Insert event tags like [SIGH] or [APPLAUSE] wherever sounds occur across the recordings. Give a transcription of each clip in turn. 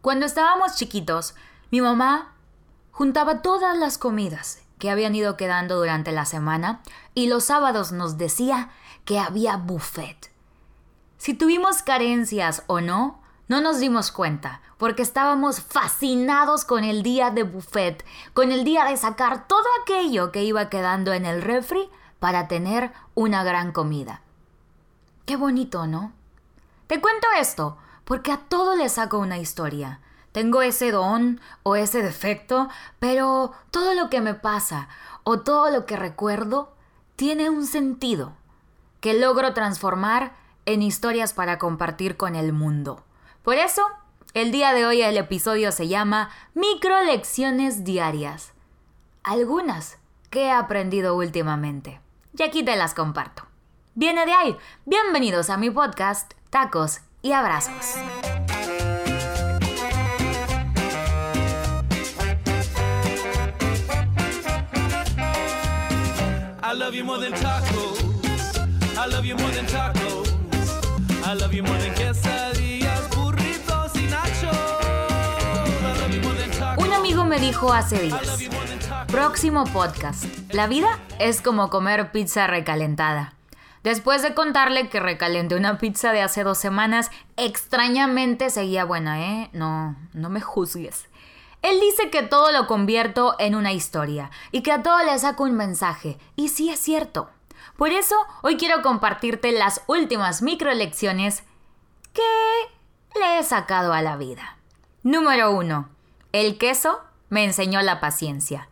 Cuando estábamos chiquitos, mi mamá juntaba todas las comidas que habían ido quedando durante la semana y los sábados nos decía que había buffet. Si tuvimos carencias o no, no nos dimos cuenta, porque estábamos fascinados con el día de buffet, con el día de sacar todo aquello que iba quedando en el refri para tener una gran comida. Qué bonito, ¿no? Te cuento esto, porque a todo le saco una historia. Tengo ese don o ese defecto, pero todo lo que me pasa o todo lo que recuerdo tiene un sentido que logro transformar en historias para compartir con el mundo. Por eso, el día de hoy el episodio se llama Micro Lecciones Diarias. Algunas que he aprendido últimamente. Y aquí te las comparto. Viene de ahí. Bienvenidos a mi podcast, Tacos y Abrazos. I love you more than tacos. I love you more than tacos. I love you more than quesadillas, burritos y nachos. Un amigo me dijo hace días. Próximo podcast. La vida es como comer pizza recalentada. Después de contarle que recalenté una pizza de hace dos semanas, extrañamente seguía buena, ¿eh? No, no me juzgues. Él dice que todo lo convierto en una historia y que a todo le saco un mensaje. Y sí es cierto. Por eso hoy quiero compartirte las últimas microlecciones que le he sacado a la vida. Número 1. El queso me enseñó la paciencia.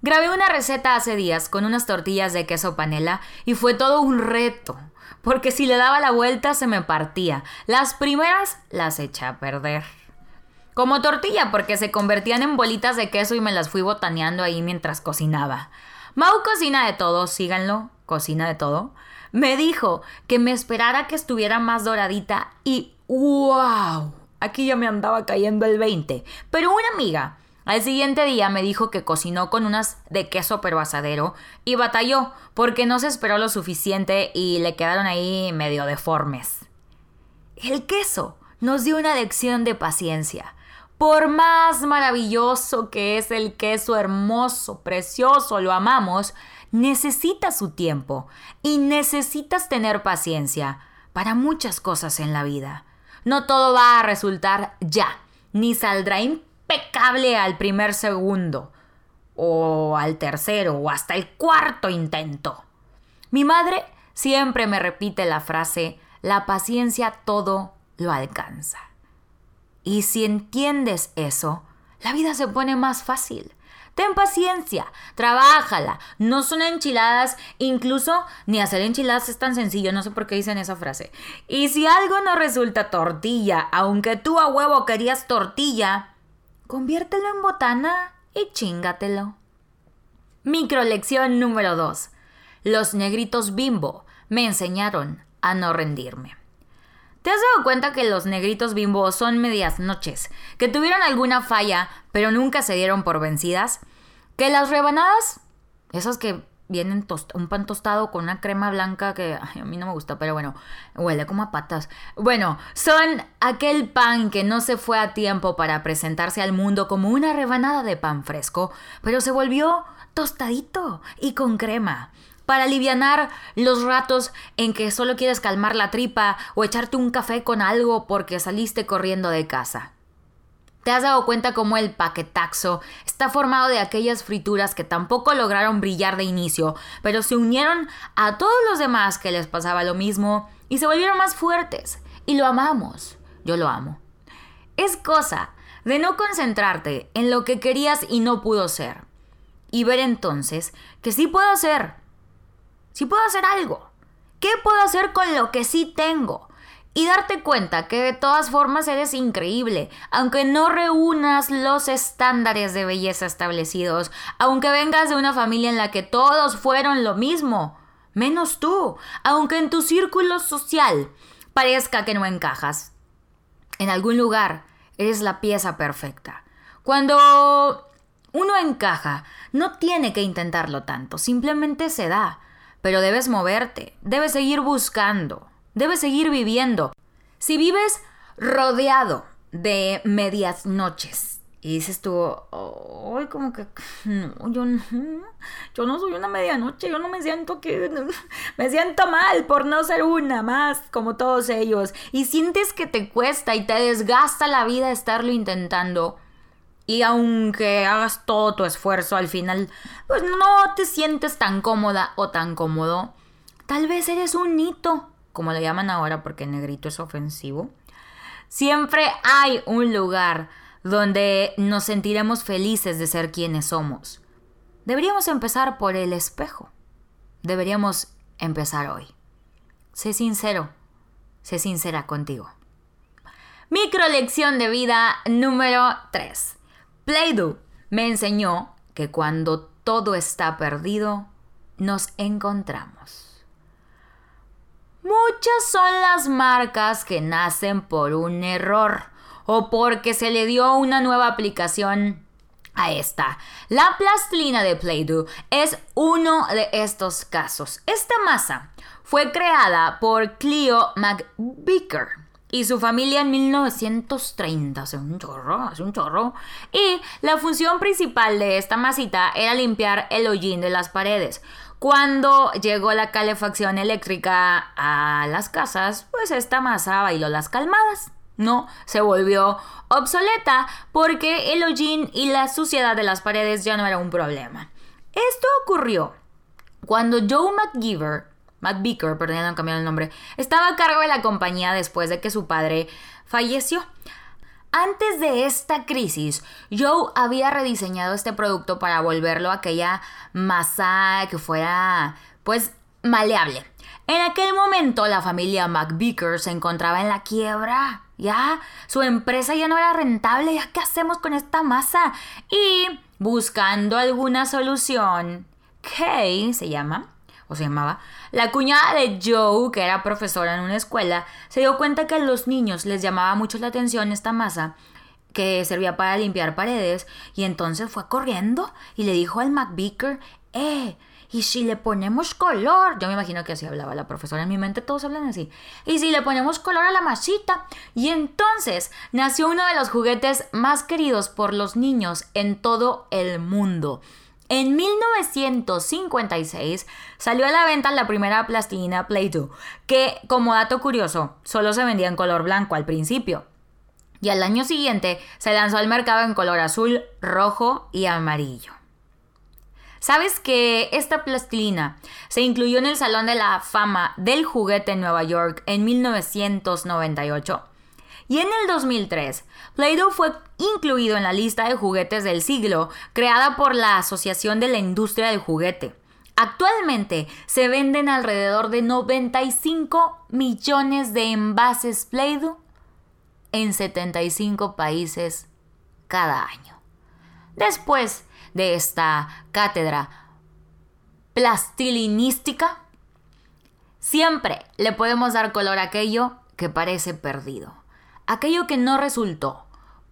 Grabé una receta hace días con unas tortillas de queso panela y fue todo un reto, porque si le daba la vuelta se me partía. Las primeras las eché a perder. Como tortilla, porque se convertían en bolitas de queso y me las fui botaneando ahí mientras cocinaba. Mau cocina de todo, síganlo, cocina de todo. Me dijo que me esperara que estuviera más doradita y ¡wow! Aquí ya me andaba cayendo el 20. Pero una amiga al siguiente día me dijo que cocinó con unas de queso pero asadero y batalló porque no se esperó lo suficiente y le quedaron ahí medio deformes. El queso nos dio una lección de paciencia. Por más maravilloso que es el queso hermoso, precioso, lo amamos, necesita su tiempo y necesitas tener paciencia para muchas cosas en la vida. No todo va a resultar ya, ni saldrá impecable al primer segundo, o al tercero, o hasta el cuarto intento. Mi madre siempre me repite la frase, la paciencia todo lo alcanza. Y si entiendes eso, la vida se pone más fácil. Ten paciencia, trabájala. No son enchiladas, incluso ni hacer enchiladas es tan sencillo, no sé por qué dicen esa frase. Y si algo no resulta tortilla, aunque tú a huevo querías tortilla, conviértelo en botana y chingatelo. Microlección número 2. Los negritos bimbo me enseñaron a no rendirme. ¿Te has dado cuenta que los negritos bimbo son medias noches? Que tuvieron alguna falla, pero nunca se dieron por vencidas. Que las rebanadas, esas que vienen un pan tostado con una crema blanca que a mí no me gusta, pero bueno, huele como a patas. Bueno, son aquel pan que no se fue a tiempo para presentarse al mundo como una rebanada de pan fresco, pero se volvió tostadito y con crema para aliviar los ratos en que solo quieres calmar la tripa o echarte un café con algo porque saliste corriendo de casa. ¿Te has dado cuenta cómo el paquetaxo está formado de aquellas frituras que tampoco lograron brillar de inicio, pero se unieron a todos los demás que les pasaba lo mismo y se volvieron más fuertes? Y lo amamos. Yo lo amo. Es cosa de no concentrarte en lo que querías y no pudo ser. Y ver entonces que sí puedo ser si puedo hacer algo, ¿qué puedo hacer con lo que sí tengo? Y darte cuenta que de todas formas eres increíble, aunque no reúnas los estándares de belleza establecidos, aunque vengas de una familia en la que todos fueron lo mismo, menos tú, aunque en tu círculo social parezca que no encajas. En algún lugar eres la pieza perfecta. Cuando uno encaja, no tiene que intentarlo tanto, simplemente se da pero debes moverte, debes seguir buscando, debes seguir viviendo. Si vives rodeado de medias noches. Y dices tú, hoy como que no, yo no, yo no soy una medianoche, yo no me siento que me siento mal por no ser una más como todos ellos. Y sientes que te cuesta y te desgasta la vida estarlo intentando. Y aunque hagas todo tu esfuerzo al final, pues no te sientes tan cómoda o tan cómodo. Tal vez eres un nito, como le llaman ahora porque negrito es ofensivo. Siempre hay un lugar donde nos sentiremos felices de ser quienes somos. Deberíamos empezar por el espejo. Deberíamos empezar hoy. Sé sincero, sé sincera contigo. Microlección de vida número 3. Play-Doh me enseñó que cuando todo está perdido, nos encontramos. Muchas son las marcas que nacen por un error o porque se le dio una nueva aplicación a esta. La plastilina de Play-Doh es uno de estos casos. Esta masa fue creada por Cleo McVicker y su familia en 1930, hace un chorro, hace un chorro. Y la función principal de esta masita era limpiar el hollín de las paredes. Cuando llegó la calefacción eléctrica a las casas, pues esta masa bailó las calmadas no se volvió obsoleta porque el hollín y la suciedad de las paredes ya no era un problema. Esto ocurrió cuando Joe McGiver, McVicker, perdón, no cambiado el nombre, estaba a cargo de la compañía después de que su padre falleció. Antes de esta crisis, Joe había rediseñado este producto para volverlo a aquella masa que fuera, pues, maleable. En aquel momento la familia McVicker se encontraba en la quiebra. Ya, su empresa ya no era rentable. ¿Ya qué hacemos con esta masa? Y buscando alguna solución, Kay se llama, o se llamaba, la cuñada de Joe, que era profesora en una escuela, se dio cuenta que a los niños les llamaba mucho la atención esta masa que servía para limpiar paredes y entonces fue corriendo y le dijo al McVicker, eh, y si le ponemos color, yo me imagino que así hablaba la profesora en mi mente, todos hablan así. Y si le ponemos color a la masita. Y entonces nació uno de los juguetes más queridos por los niños en todo el mundo. En 1956 salió a la venta la primera plastilina Play-Doh, que como dato curioso, solo se vendía en color blanco al principio. Y al año siguiente se lanzó al mercado en color azul, rojo y amarillo. ¿Sabes que esta plastilina se incluyó en el Salón de la Fama del Juguete en Nueva York en 1998? Y en el 2003, Play-Doh fue incluido en la lista de juguetes del siglo creada por la Asociación de la Industria del Juguete. Actualmente se venden alrededor de 95 millones de envases Play-Doh en 75 países cada año. Después de esta cátedra plastilinística, siempre le podemos dar color a aquello que parece perdido, aquello que no resultó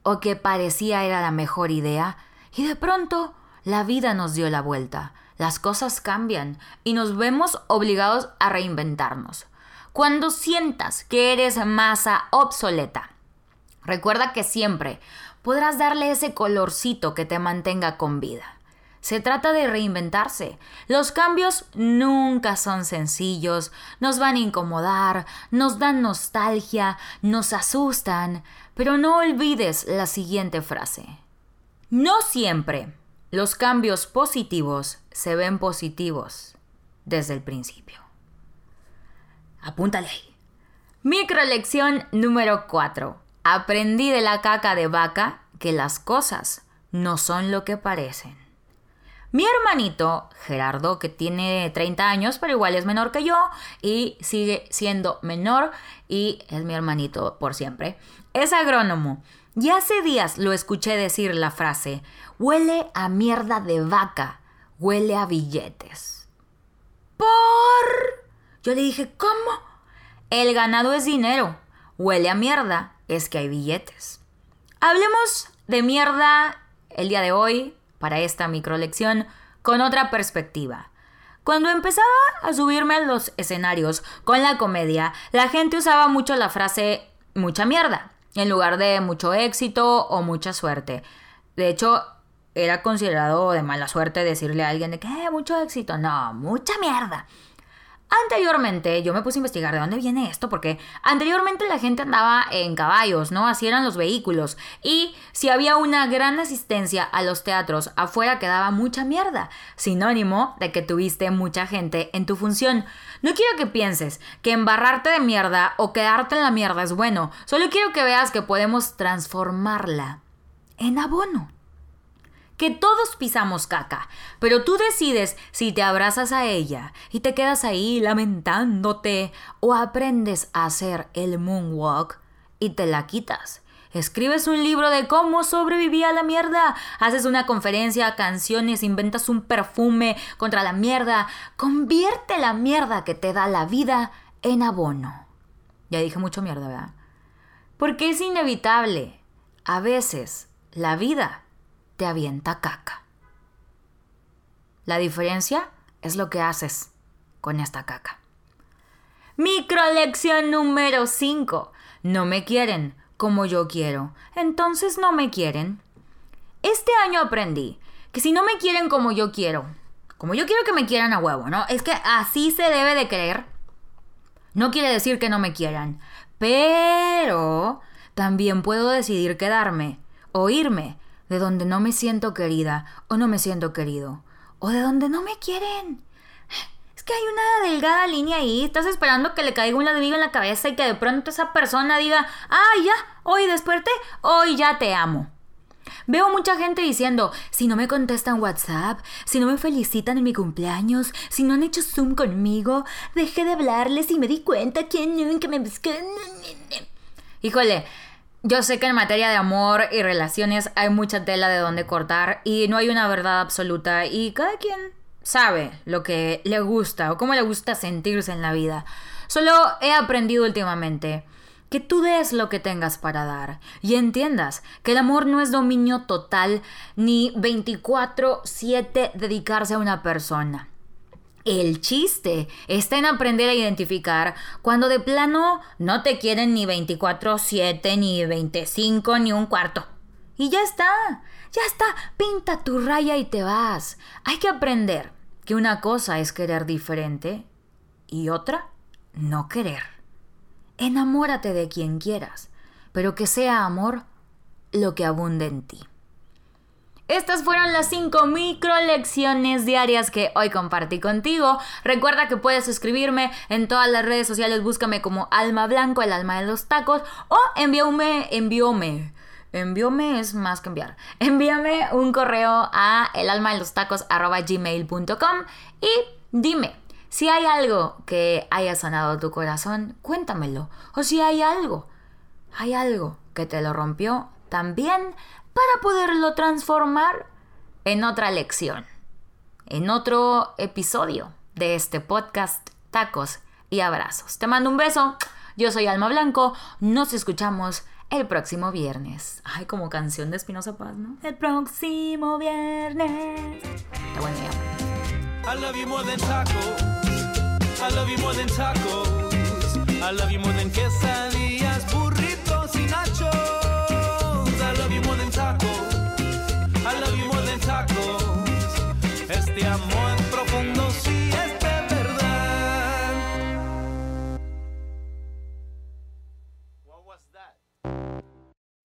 o que parecía era la mejor idea y de pronto la vida nos dio la vuelta, las cosas cambian y nos vemos obligados a reinventarnos. Cuando sientas que eres masa obsoleta, recuerda que siempre podrás darle ese colorcito que te mantenga con vida. Se trata de reinventarse. Los cambios nunca son sencillos, nos van a incomodar, nos dan nostalgia, nos asustan, pero no olvides la siguiente frase. No siempre los cambios positivos se ven positivos desde el principio. Apúntale ahí. Microlección número 4. Aprendí de la caca de vaca que las cosas no son lo que parecen. Mi hermanito, Gerardo, que tiene 30 años, pero igual es menor que yo y sigue siendo menor y es mi hermanito por siempre, es agrónomo. Y hace días lo escuché decir la frase, huele a mierda de vaca, huele a billetes. ¿Por? Yo le dije, ¿cómo? El ganado es dinero, huele a mierda, es que hay billetes. Hablemos de mierda el día de hoy para esta microlección con otra perspectiva. Cuando empezaba a subirme a los escenarios con la comedia, la gente usaba mucho la frase mucha mierda. en lugar de mucho éxito o mucha suerte. De hecho, era considerado de mala suerte decirle a alguien que eh, mucho éxito. No, mucha mierda. Anteriormente, yo me puse a investigar de dónde viene esto, porque anteriormente la gente andaba en caballos, ¿no? Así eran los vehículos. Y si había una gran asistencia a los teatros, afuera quedaba mucha mierda, sinónimo de que tuviste mucha gente en tu función. No quiero que pienses que embarrarte de mierda o quedarte en la mierda es bueno, solo quiero que veas que podemos transformarla en abono que todos pisamos caca, pero tú decides si te abrazas a ella y te quedas ahí lamentándote o aprendes a hacer el moonwalk y te la quitas. Escribes un libro de cómo sobreviví a la mierda. Haces una conferencia, canciones, inventas un perfume contra la mierda. Convierte la mierda que te da la vida en abono. Ya dije mucho mierda, ¿verdad? Porque es inevitable. A veces la vida te avienta caca. La diferencia es lo que haces con esta caca. Microlección número 5. No me quieren como yo quiero, entonces no me quieren. Este año aprendí que si no me quieren como yo quiero, como yo quiero que me quieran a huevo, ¿no? Es que así se debe de creer. No quiere decir que no me quieran, pero también puedo decidir quedarme o irme de donde no me siento querida o no me siento querido, o de donde no me quieren. Es que hay una delgada línea ahí, estás esperando que le caiga un ladrillo en la cabeza y que de pronto esa persona diga, ah, ya, hoy desperté, hoy ya te amo. Veo mucha gente diciendo, si no me contestan WhatsApp, si no me felicitan en mi cumpleaños, si no han hecho Zoom conmigo, dejé de hablarles y me di cuenta que nunca me Híjole, yo sé que en materia de amor y relaciones hay mucha tela de donde cortar y no hay una verdad absoluta y cada quien sabe lo que le gusta o cómo le gusta sentirse en la vida. Solo he aprendido últimamente que tú des lo que tengas para dar y entiendas que el amor no es dominio total ni 24/7 dedicarse a una persona. El chiste está en aprender a identificar cuando de plano no te quieren ni 24/7, ni 25, ni un cuarto. Y ya está, ya está, pinta tu raya y te vas. Hay que aprender que una cosa es querer diferente y otra no querer. Enamórate de quien quieras, pero que sea amor lo que abunde en ti. Estas fueron las 5 micro lecciones diarias que hoy compartí contigo. Recuerda que puedes suscribirme en todas las redes sociales, búscame como Alma Blanco, el alma de los tacos, o envíame, envíame. Envíame es más que enviar. [LAUGHS] Envíame un correo a elalmadelostacos.gmail.com y dime, si hay algo que haya sanado tu corazón, cuéntamelo. O si hay algo, hay algo que te lo rompió, también para poderlo transformar en otra lección, en otro episodio de este podcast Tacos y Abrazos. Te mando un beso, yo soy Alma Blanco, nos escuchamos el próximo viernes. Ay, como canción de Espinosa Paz, ¿no? El próximo viernes. Está buen día. I love you more than tacos. I love you more than tacos. I love you more than quesadillas.